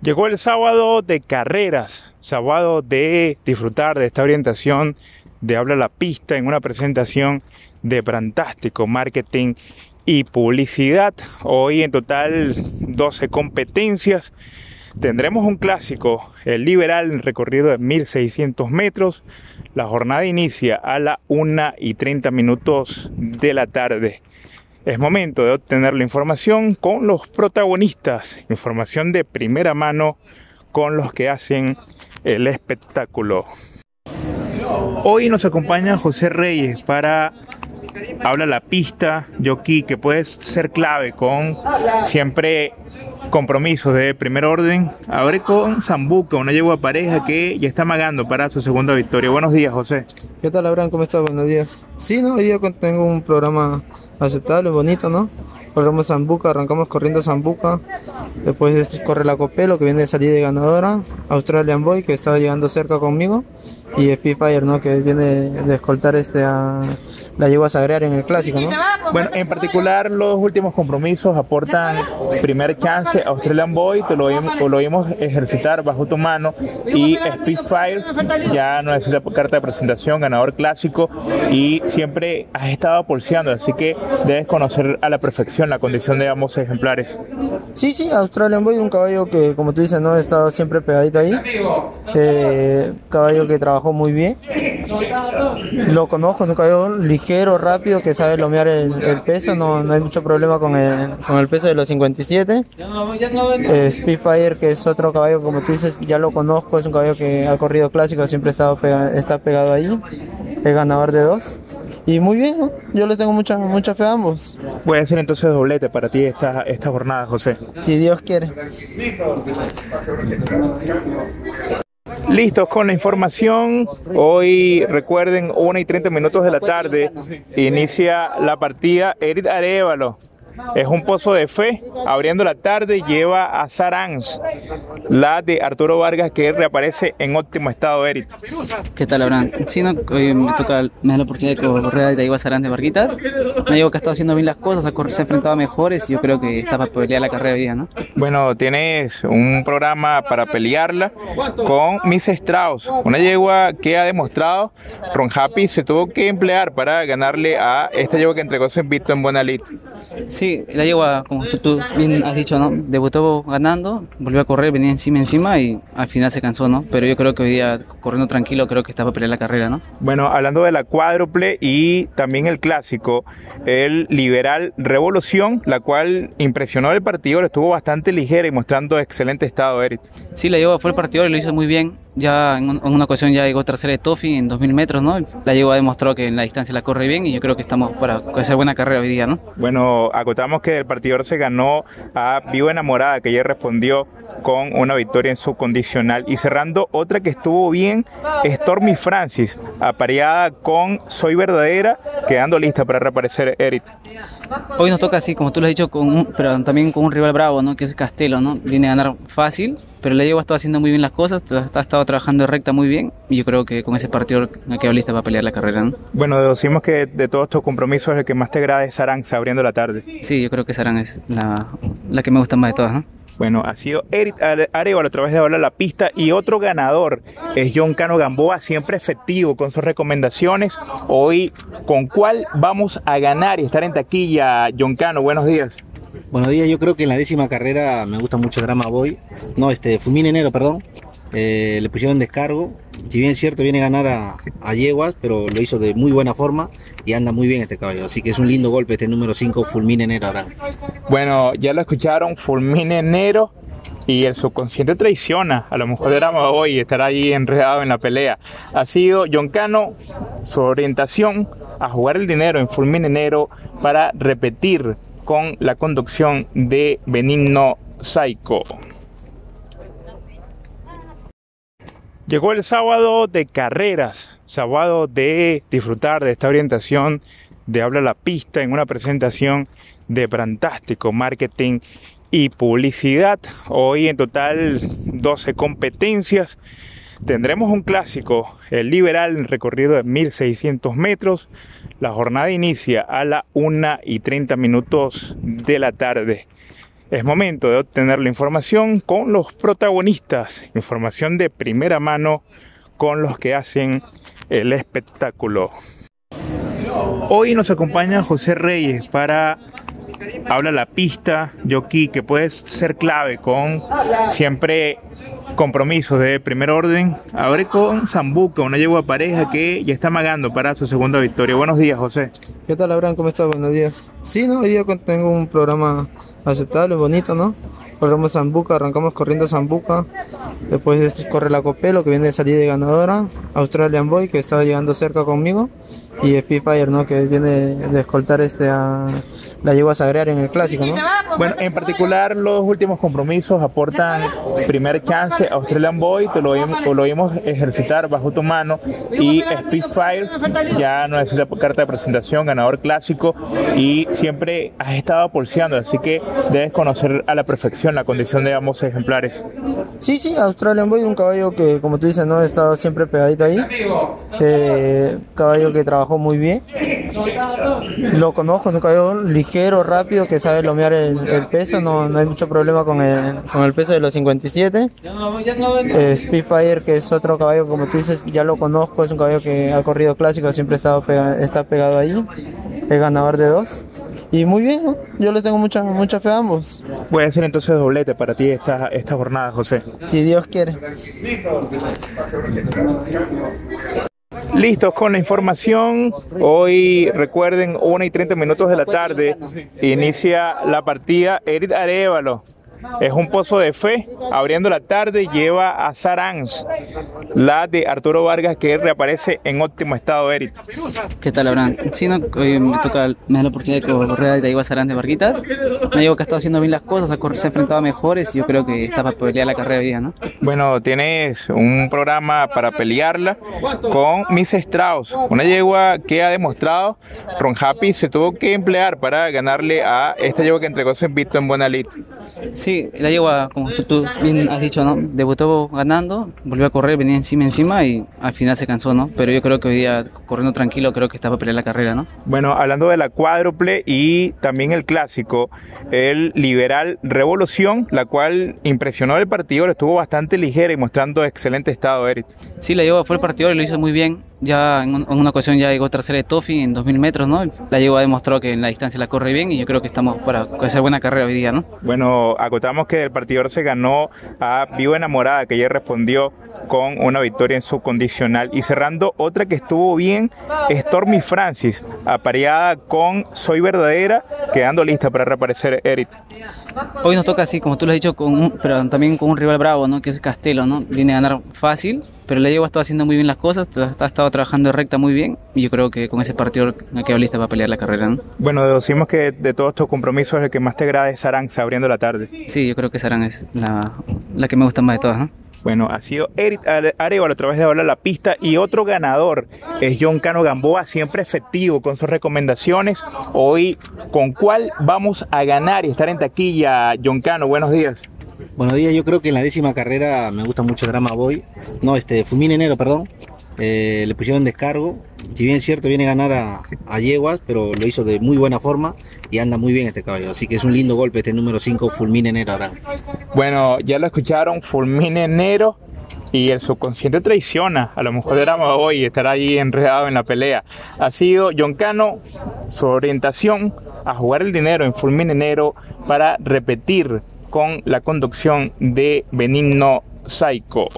Llegó el sábado de carreras, sábado de disfrutar de esta orientación de Habla la Pista en una presentación de Brantástico Marketing y Publicidad. Hoy en total 12 competencias. Tendremos un clásico, el liberal, recorrido de 1600 metros. La jornada inicia a la 1 y 30 minutos de la tarde. Es momento de obtener la información con los protagonistas, información de primera mano con los que hacen el espectáculo. Hoy nos acompaña José Reyes para habla la pista, jockey, que puede ser clave con siempre compromisos de primer orden. Ahora con Zambuca, una yegua pareja que ya está magando para su segunda victoria. Buenos días, José. ¿Qué tal, Abraham? ¿Cómo estás? Buenos días. Sí, no, hoy día tengo un programa aceptable, bonito, ¿no? Corremos Zambuca, arrancamos corriendo Zambuca. Después de corre la Copelo, que viene de salir de ganadora. Australian Boy, que estaba llegando cerca conmigo. Y Spitfire, ¿no? Que viene de escoltar este a la yegua sagrear en el clásico, ¿no? Bueno, en particular los últimos compromisos aportan primer chance a Australian Boy, te lo vimos, lo vimos ejercitar bajo tu mano y Spitfire ya no necesita carta de presentación, ganador clásico y siempre has estado pulseando, así que debes conocer a la perfección la condición de ambos ejemplares. Sí, sí, Australian Boy, un caballo que como tú dices, no ha estado siempre pegadito ahí, eh, caballo que trabajó muy bien, lo conozco, un caballo ligero, rápido, que sabe lomear el, el peso, no, no, hay mucho problema con el, con el peso de los 57. Eh, Spitfire, que es otro caballo, como tú dices, ya lo conozco, es un caballo que ha corrido clásico, siempre ha estado pega, está pegado ahí, es ganador de dos. Y muy bien, ¿no? yo les tengo mucha, mucha fe a ambos. Puede ser entonces doblete para ti esta, esta jornada, José. Si Dios quiere. Listos con la información. Hoy recuerden, 1 y 30 minutos de la tarde, inicia la partida Erit Arevalo. Es un pozo de fe. Abriendo la tarde lleva a Sarans, la de Arturo Vargas, que reaparece en óptimo estado, Eric. ¿Qué tal, Abraham? Sí, no, hoy me toca, me da la oportunidad de correr de a Sarans de Varguitas. Me digo que ha estado haciendo bien las cosas, se ha enfrentado a mejores y yo creo que está para pelear la carrera hoy día, ¿no? Bueno, tienes un programa para pelearla con Miss Strauss, una yegua que ha demostrado Ron Happy se tuvo que emplear para ganarle a esta yegua que entregó su invito en Buena Lid. Sí, la yegua, como tú, tú, bien has dicho, ¿no? Debutó ganando, volvió a correr, venía encima, encima y al final se cansó, ¿no? Pero yo creo que hoy día, corriendo tranquilo, creo que está para pelear la carrera, ¿no? Bueno, hablando de la cuádruple y también el clásico, el Liberal Revolución, la cual impresionó el partido, estuvo bastante ligera y mostrando excelente estado, Eric. Sí, la yegua fue el partido y lo hizo muy bien. Ya en, una ocasión ya llegó tercera de Toffee en 2000 metros, ¿no? La yegua demostró que en la distancia la corre bien y yo creo que estamos para hacer buena carrera hoy día, ¿no? Bueno, acotamos que el partidor se ganó a Vivo Enamorada, que ya respondió con una victoria en su condicional. Y cerrando otra que estuvo bien, Stormy Francis, apareada con Soy Verdadera, quedando lista para reaparecer Eric. Hoy nos toca así, como tú lo has dicho, con un, pero también con un rival bravo, ¿no? Que es Castelo, ¿no? Viene a ganar fácil, pero la Diego ha estado haciendo muy bien las cosas, ha estado trabajando recta muy bien y yo creo que con ese partido me quedo lista para pelear la carrera. ¿no? Bueno, decimos que de todos estos compromisos el que más te agrada es Saranx abriendo la tarde. Sí, yo creo que Sarán es la, la que me gusta más de todas. ¿no? Bueno, ha sido Eric Arevalo a través de hablar la pista y otro ganador es John Cano Gamboa, siempre efectivo con sus recomendaciones. Hoy, ¿con cuál vamos a ganar y estar en taquilla, John Cano? Buenos días. Buenos días, yo creo que en la décima carrera me gusta mucho Drama Boy. No, este, Fulmin Enero, perdón. Eh, le pusieron descargo. Si bien es cierto, viene a ganar a, a, Yeguas, pero lo hizo de muy buena forma y anda muy bien este caballo. Así que es un lindo golpe este número 5, Fulmin Enero ahora. Bueno, ya lo escucharon, Fulmin Enero. Y el subconsciente traiciona. A lo mejor Drama Boy y estará ahí enredado en la pelea. Ha sido John Cano, su orientación a jugar el dinero en Fulmin Enero para repetir con la conducción de Benigno Psycho. Llegó el sábado de carreras, sábado de disfrutar de esta orientación de Habla la Pista en una presentación de Brantástico Marketing y Publicidad. Hoy en total 12 competencias. Tendremos un clásico, el liberal, recorrido de 1600 metros. La jornada inicia a la 1 y 30 minutos de la tarde. Es momento de obtener la información con los protagonistas, información de primera mano con los que hacen el espectáculo. Hoy nos acompaña José Reyes para habla la pista, jockey, que puede ser clave con siempre compromisos de primer orden. Abre con Zambuca, una yegua pareja que ya está magando para su segunda victoria. Buenos días, José. ¿Qué tal, Abraham? ¿Cómo estás? Buenos días. Sí, no, hoy tengo un programa aceptable, bonito, ¿no? Corremos Zambuca, arrancamos corriendo Zambuca. Después de esto corre la Copelo, que viene de salir de ganadora. Australian Boy, que estaba llegando cerca conmigo. Y Spitfire, ¿no? Que viene de escoltar este a la llegó a sagrear en el clásico, ¿no? Bueno, en particular los últimos compromisos aportan primer chance a Australian Boy, te lo, lo vimos ejercitar bajo tu mano y Spitfire ya no necesita carta de presentación, ganador clásico y siempre has estado pulseando, así que debes conocer a la perfección la condición de ambos ejemplares. Sí, sí, Australian Boy, un caballo que como tú dices, no, ha estado siempre pegadito ahí, eh, caballo que trabajó muy bien, lo conozco, un caballo ligero, rápido, que sabe lomear el, peso, no, no, hay mucho problema con el, con el peso de los 57. Eh, Spitfire, que es otro caballo, como tú dices, ya lo conozco, es un caballo que ha corrido clásico, siempre estado está pegado ahí, es ganador de dos. Y muy bien, yo les tengo mucha, mucha fe a ambos. Voy a hacer entonces doblete para ti esta, esta jornada, José. Si Dios quiere. Listos con la información. Hoy recuerden, 1 y 30 minutos de la tarde, inicia la partida Erit Arevalo es un pozo de fe. Abriendo la tarde lleva a Sarans, la de Arturo Vargas, que reaparece en óptimo estado, Eric. ¿Qué tal, Abraham? Sí, no, hoy me toca, me da la oportunidad de correr de a Sarans de Varguitas. Me digo que ha estado haciendo bien las cosas, se ha enfrentado a mejores y yo creo que está para pelear la carrera hoy día, ¿no? Bueno, tienes un programa para pelearla con Miss Strauss, una yegua que ha demostrado Ron Happy se tuvo que emplear para ganarle a esta yegua que entregó su invito en Buena Sí, Sí, la yegua, como tú, bien has dicho, ¿no? Debutó ganando, volvió a correr, venía encima, encima y al final se cansó, ¿no? Pero yo creo que hoy día, corriendo tranquilo, creo que está para pelear la carrera, ¿no? Bueno, hablando de la cuádruple y también el clásico, el Liberal Revolución, la cual impresionó el partido, estuvo bastante ligera y mostrando excelente estado, Eric. Sí, la yegua fue el partido y lo hizo muy bien ya en, una ocasión ya llegó tercera de Tofi en 2000 metros, ¿no? La llegó a demostrar que en la distancia la corre bien y yo creo que estamos para hacer buena carrera hoy día, ¿no? Bueno, acotamos que el partidor se ganó a Vivo Enamorada, que ya respondió con una victoria en su condicional. Y cerrando, otra que estuvo bien, Stormy Francis, apareada con Soy Verdadera, quedando lista para reaparecer Eric. Hoy nos toca así, como tú lo has dicho, con pero también con un rival bravo, ¿no? Que es Castelo, ¿no? Viene a ganar fácil, pero le digo, ha estado haciendo muy bien las cosas, ha estado trabajando recta muy bien y yo creo que con ese partido quedado lista para pelear la carrera. ¿no? Bueno, deducimos que de todos estos compromisos el que más te agrada es Saranx abriendo la tarde. Sí, yo creo que Sarán es la, la que me gusta más de todas. ¿no? Bueno, ha sido Eric Arevalo a través de hablar la pista y otro ganador es John Cano Gamboa, siempre efectivo con sus recomendaciones. Hoy, ¿con cuál vamos a ganar y estar en taquilla? John Cano, buenos días. Buenos días, yo creo que en la décima carrera me gusta mucho Drama Boy, no, este, Fulmin Enero, perdón, eh, le pusieron descargo, si bien es cierto viene a ganar a, Yeguas, pero lo hizo de muy buena forma y anda muy bien este caballo, así que es un lindo golpe este número 5 Fulmin Enero ahora. Bueno, ya lo escucharon, Fulmin Enero y el subconsciente traiciona. A lo mejor Drama Boy estará ahí enredado en la pelea. Ha sido John Cano, su orientación a jugar el dinero en Fulmin Enero para repetir con la conducción de Benigno Saico.